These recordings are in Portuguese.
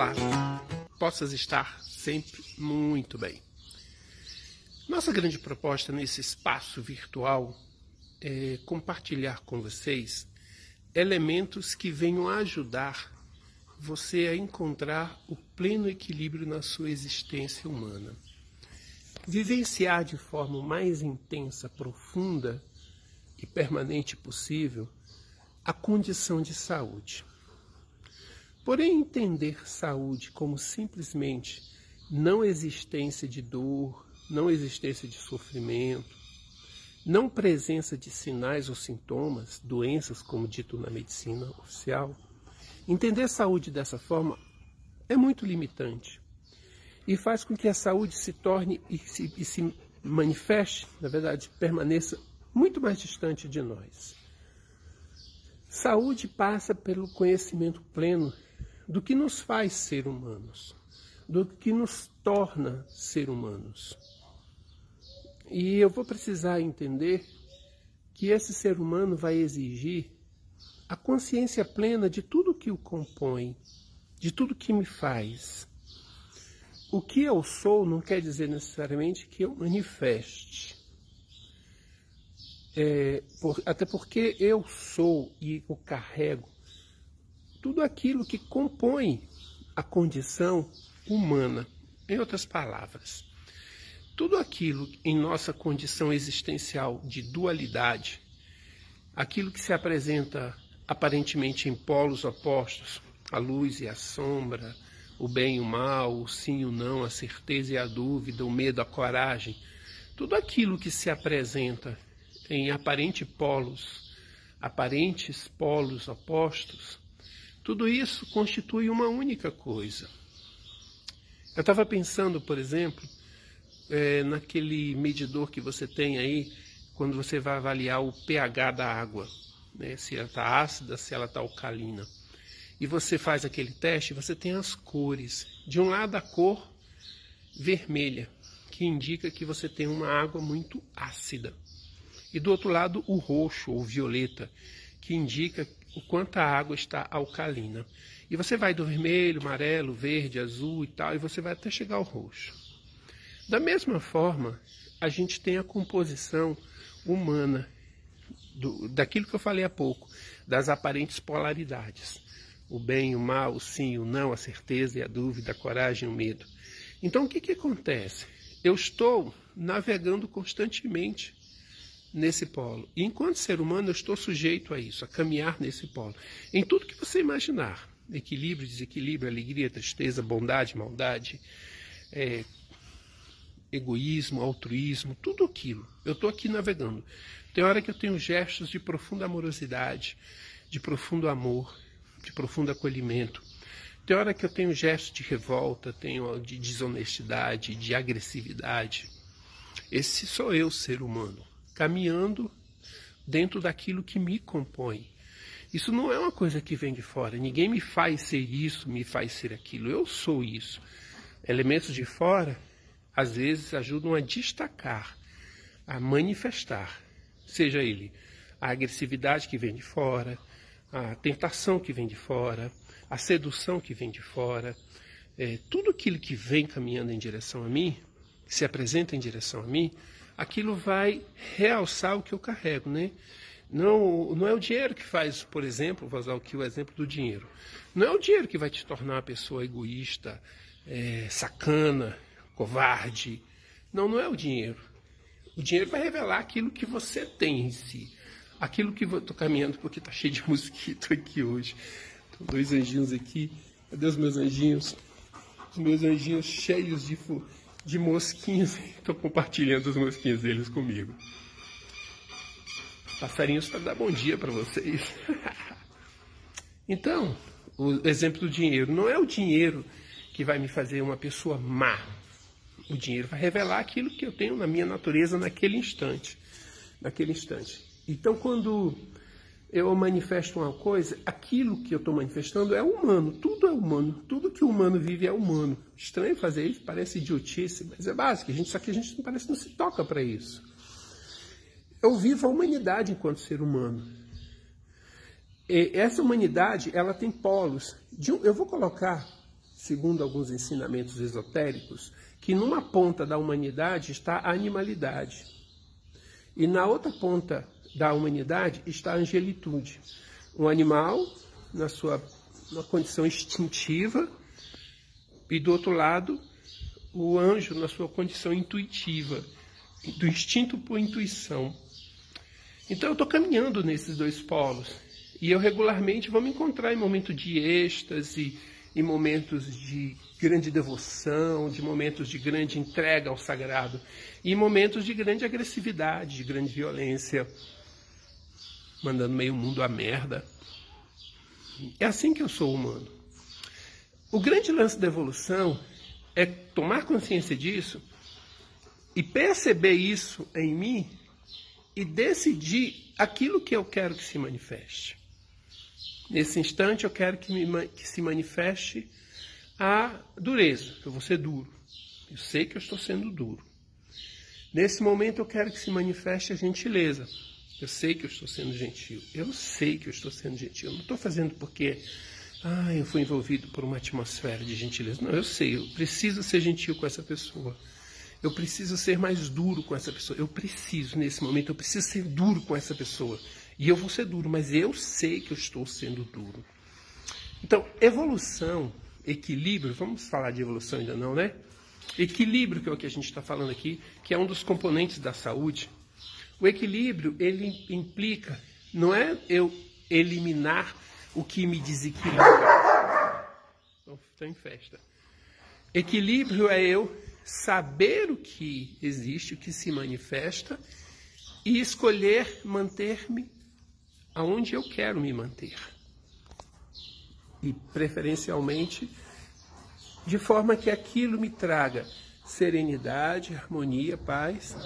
Olá, possas estar sempre muito bem. Nossa grande proposta nesse espaço virtual é compartilhar com vocês elementos que venham ajudar você a encontrar o pleno equilíbrio na sua existência humana. Vivenciar de forma mais intensa, profunda e permanente possível a condição de saúde. Porém, entender saúde como simplesmente não existência de dor, não existência de sofrimento, não presença de sinais ou sintomas, doenças, como dito na medicina oficial, entender saúde dessa forma é muito limitante e faz com que a saúde se torne e se, e se manifeste, na verdade, permaneça muito mais distante de nós. Saúde passa pelo conhecimento pleno do que nos faz ser humanos, do que nos torna ser humanos. E eu vou precisar entender que esse ser humano vai exigir a consciência plena de tudo que o compõe, de tudo que me faz. O que eu sou não quer dizer necessariamente que eu manifeste. É, por, até porque eu sou e eu carrego tudo aquilo que compõe a condição humana. Em outras palavras, tudo aquilo em nossa condição existencial de dualidade, aquilo que se apresenta aparentemente em polos opostos, a luz e a sombra, o bem e o mal, o sim e o não, a certeza e a dúvida, o medo, a coragem, tudo aquilo que se apresenta em aparente polos, aparentes polos opostos, tudo isso constitui uma única coisa. Eu estava pensando, por exemplo, é, naquele medidor que você tem aí, quando você vai avaliar o pH da água, né, se ela está ácida, se ela está alcalina. E você faz aquele teste, você tem as cores. De um lado, a cor vermelha, que indica que você tem uma água muito ácida. E do outro lado, o roxo ou violeta, que indica o quanto a água está alcalina. E você vai do vermelho, amarelo, verde, azul e tal, e você vai até chegar ao roxo. Da mesma forma, a gente tem a composição humana, do, daquilo que eu falei há pouco, das aparentes polaridades. O bem, o mal, o sim, o não, a certeza e a dúvida, a coragem o medo. Então, o que, que acontece? Eu estou navegando constantemente nesse polo. E enquanto ser humano, eu estou sujeito a isso, a caminhar nesse polo. Em tudo que você imaginar: equilíbrio, desequilíbrio, alegria, tristeza, bondade, maldade, é, egoísmo, altruísmo, tudo aquilo. Eu estou aqui navegando. Tem hora que eu tenho gestos de profunda amorosidade, de profundo amor, de profundo acolhimento. Tem hora que eu tenho gestos de revolta, tenho de desonestidade, de agressividade. Esse sou eu, ser humano caminhando dentro daquilo que me compõe. Isso não é uma coisa que vem de fora. Ninguém me faz ser isso, me faz ser aquilo. Eu sou isso. Elementos de fora, às vezes, ajudam a destacar, a manifestar, seja ele a agressividade que vem de fora, a tentação que vem de fora, a sedução que vem de fora, é, tudo aquilo que vem caminhando em direção a mim, que se apresenta em direção a mim, aquilo vai realçar o que eu carrego, né? Não, não é o dinheiro que faz, por exemplo, vou usar aqui o exemplo do dinheiro. Não é o dinheiro que vai te tornar uma pessoa egoísta, é, sacana, covarde. Não, não é o dinheiro. O dinheiro vai revelar aquilo que você tem em si. Aquilo que estou caminhando, porque está cheio de mosquito aqui hoje. Tem dois anjinhos aqui. Cadê os meus anjinhos? Os meus anjinhos cheios de, de mosquinhos. Estou compartilhando os mosquinhos deles comigo. Passarinhos para dar bom dia para vocês. então, o exemplo do dinheiro. Não é o dinheiro que vai me fazer uma pessoa má. O dinheiro vai revelar aquilo que eu tenho na minha natureza naquele instante. Naquele instante. Então, quando eu manifesto uma coisa, aquilo que eu estou manifestando é humano, tudo é humano, tudo que o humano vive é humano. Estranho fazer isso, parece idiotice, mas é básico, a gente, só que a gente não parece não se toca para isso. Eu vivo a humanidade enquanto ser humano. E essa humanidade, ela tem polos. Um, eu vou colocar segundo alguns ensinamentos esotéricos, que numa ponta da humanidade está a animalidade e na outra ponta da humanidade está a angelitude. Um animal na sua na condição instintiva e do outro lado o anjo na sua condição intuitiva, do instinto por intuição. Então eu estou caminhando nesses dois polos e eu regularmente vou me encontrar em momentos de êxtase, em momentos de grande devoção, de momentos de grande entrega ao sagrado, e em momentos de grande agressividade, de grande violência, mandando meio mundo à merda. É assim que eu sou humano. O grande lance da evolução é tomar consciência disso e perceber isso em mim e decidir aquilo que eu quero que se manifeste. Nesse instante, eu quero que, me, que se manifeste a dureza, eu vou ser duro. Eu sei que eu estou sendo duro. Nesse momento, eu quero que se manifeste a gentileza. Eu sei que eu estou sendo gentil. Eu sei que eu estou sendo gentil. Eu não estou fazendo porque ah, eu fui envolvido por uma atmosfera de gentileza. Não, eu sei, eu preciso ser gentil com essa pessoa. Eu preciso ser mais duro com essa pessoa. Eu preciso, nesse momento, eu preciso ser duro com essa pessoa. E eu vou ser duro, mas eu sei que eu estou sendo duro. Então, evolução, equilíbrio, vamos falar de evolução ainda não, né? Equilíbrio, que é o que a gente está falando aqui, que é um dos componentes da saúde. O equilíbrio, ele implica, não é eu eliminar o que me desequilibra. Estou em festa. Equilíbrio é eu saber o que existe, o que se manifesta e escolher manter-me aonde eu quero me manter. E preferencialmente de forma que aquilo me traga serenidade, harmonia, paz,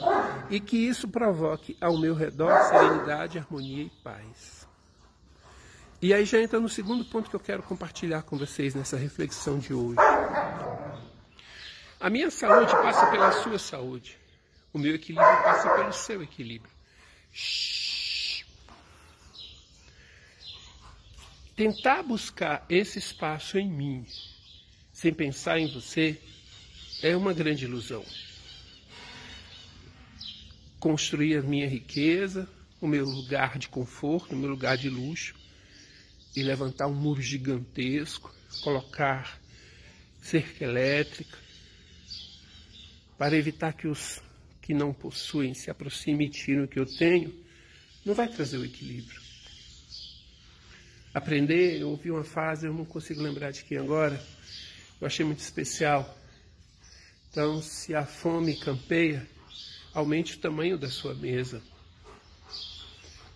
e que isso provoque ao meu redor serenidade, harmonia e paz. E aí já entra no segundo ponto que eu quero compartilhar com vocês nessa reflexão de hoje. A minha saúde passa pela sua saúde. O meu equilíbrio passa pelo seu equilíbrio. Tentar buscar esse espaço em mim, sem pensar em você, é uma grande ilusão. Construir a minha riqueza, o meu lugar de conforto, o meu lugar de luxo, e levantar um muro gigantesco, colocar cerca elétrica, para evitar que os que não possuem se aproximem e tirem o que eu tenho, não vai trazer o equilíbrio aprender. Eu ouvi uma frase, eu não consigo lembrar de quem agora, eu achei muito especial. Então, se a fome campeia, aumente o tamanho da sua mesa.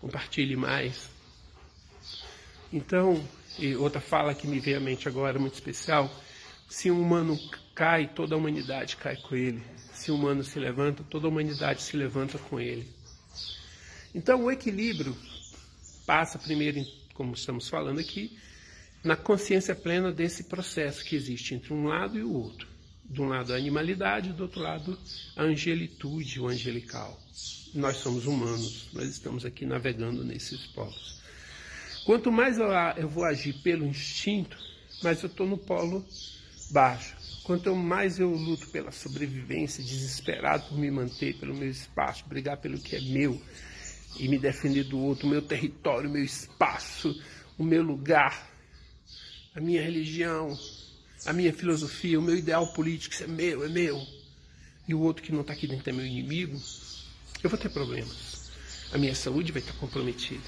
Compartilhe mais. Então, outra fala que me veio à mente agora, muito especial: se um humano cai, toda a humanidade cai com ele. Se um humano se levanta, toda a humanidade se levanta com ele. Então, o equilíbrio passa primeiro como estamos falando aqui, na consciência plena desse processo que existe entre um lado e o outro. De um lado a animalidade, do outro lado a angelitude, o angelical. Nós somos humanos, nós estamos aqui navegando nesses polos. Quanto mais eu, vou agir pelo instinto, mais eu estou no polo baixo. Quanto mais eu luto pela sobrevivência, desesperado por me manter pelo meu espaço, brigar pelo que é meu, e me defender do outro, meu território, meu espaço, o meu lugar, a minha religião, a minha filosofia, o meu ideal político, isso é meu, é meu, e o outro que não está aqui dentro é meu inimigo, eu vou ter problemas. A minha saúde vai estar comprometida.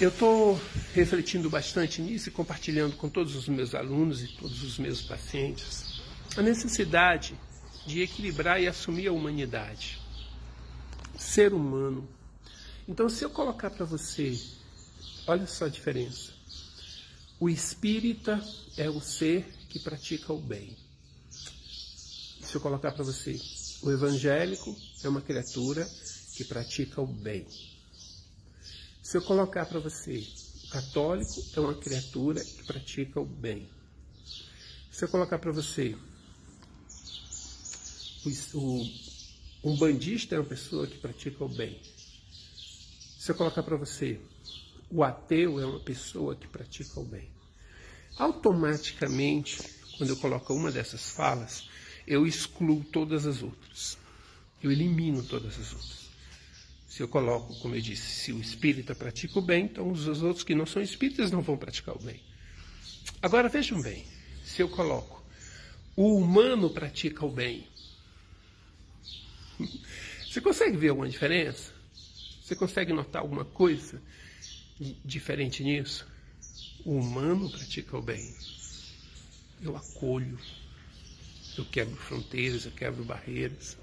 Eu estou refletindo bastante nisso e compartilhando com todos os meus alunos e todos os meus pacientes a necessidade de equilibrar e assumir a humanidade ser humano. Então, se eu colocar para você, olha só a diferença. O espírita é o ser que pratica o bem. Se eu colocar para você, o evangélico é uma criatura que pratica o bem. Se eu colocar para você, o católico é uma criatura que pratica o bem. Se eu colocar para você, o, um bandista é uma pessoa que pratica o bem. Se eu colocar para você, o ateu é uma pessoa que pratica o bem. automaticamente, quando eu coloco uma dessas falas, eu excluo todas as outras. Eu elimino todas as outras. Se eu coloco, como eu disse, se o espírita pratica o bem, então os outros que não são espíritas não vão praticar o bem. Agora vejam bem, se eu coloco o humano pratica o bem, você consegue ver alguma diferença? Você consegue notar alguma coisa diferente nisso? O humano pratica o bem. Eu acolho, eu quebro fronteiras, eu quebro barreiras,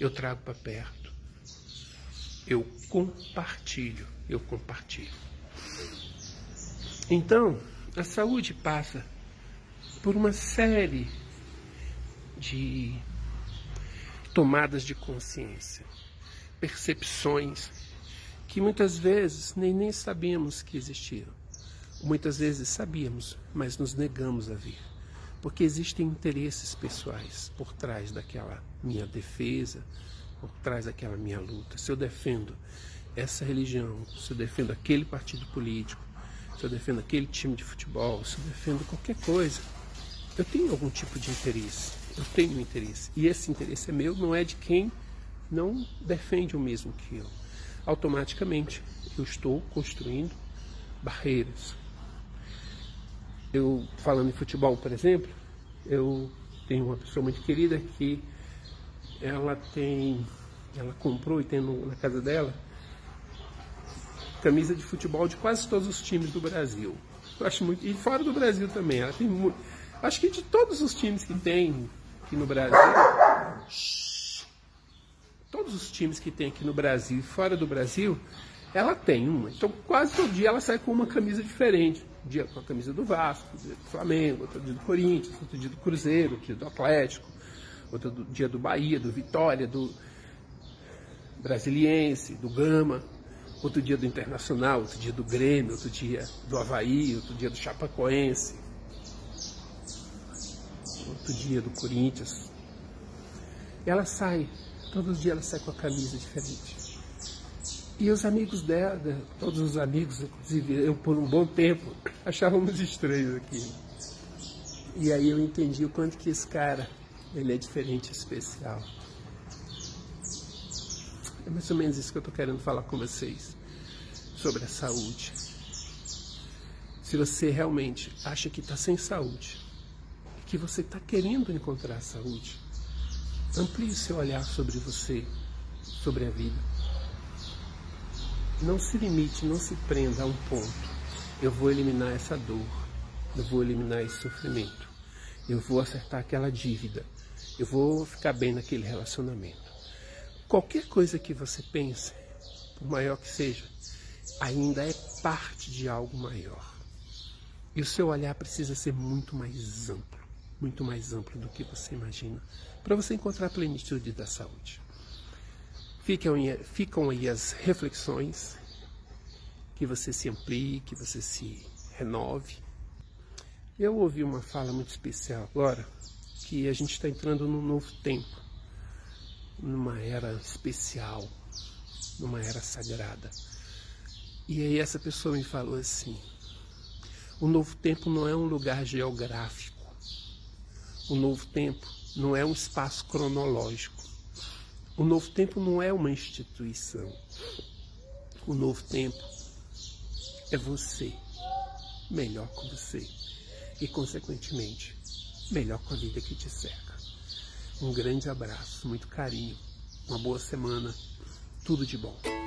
eu trago para perto. Eu compartilho, eu compartilho. Então, a saúde passa por uma série de tomadas de consciência, percepções que muitas vezes nem, nem sabíamos que existiam. Muitas vezes sabíamos, mas nos negamos a ver. Porque existem interesses pessoais por trás daquela minha defesa, por trás daquela minha luta. Se eu defendo essa religião, se eu defendo aquele partido político, se eu defendo aquele time de futebol, se eu defendo qualquer coisa, eu tenho algum tipo de interesse. Eu tenho um interesse. E esse interesse é meu, não é de quem não defende o mesmo que eu. Automaticamente, eu estou construindo barreiras, eu falando em futebol, por exemplo, eu tenho uma pessoa muito querida que ela tem, ela comprou e tem no, na casa dela camisa de futebol de quase todos os times do Brasil. Eu acho muito e fora do Brasil também. Ela tem muito, acho que de todos os times que tem aqui no Brasil, todos os times que tem aqui no Brasil e fora do Brasil, ela tem uma. Então quase todo dia ela sai com uma camisa diferente. Um dia com a camisa do Vasco, outro dia do Flamengo, outro dia do Corinthians, outro dia do Cruzeiro, outro dia do Atlético, outro dia do Bahia, do Vitória, do Brasiliense, do Gama, outro dia do Internacional, outro dia do Grêmio, outro dia do Havaí, outro dia do Chapacoense, outro dia do Corinthians. Ela sai, todos os dias ela sai com a camisa diferente. E os amigos dela, todos os amigos, inclusive eu por um bom tempo, achávamos estranhos aqui. E aí eu entendi o quanto que esse cara, ele é diferente, especial. É mais ou menos isso que eu estou querendo falar com vocês sobre a saúde. Se você realmente acha que está sem saúde, que você está querendo encontrar saúde, amplie seu olhar sobre você, sobre a vida não se limite, não se prenda a um ponto. Eu vou eliminar essa dor, eu vou eliminar esse sofrimento, eu vou acertar aquela dívida, eu vou ficar bem naquele relacionamento. Qualquer coisa que você pense, por maior que seja, ainda é parte de algo maior. E o seu olhar precisa ser muito mais amplo, muito mais amplo do que você imagina, para você encontrar a plenitude da saúde. Ficam, aí as reflexões, que você se amplie, que você se renove. Eu ouvi uma fala muito especial agora, que a gente está entrando num novo tempo, numa era especial, numa era sagrada. E aí essa pessoa me falou assim: o novo tempo não é um lugar geográfico, o novo tempo não é um espaço cronológico. O novo tempo não é uma instituição. O novo tempo é você melhor com você e, consequentemente, melhor com a vida que te cerca. Um grande abraço, muito carinho, uma boa semana, tudo de bom.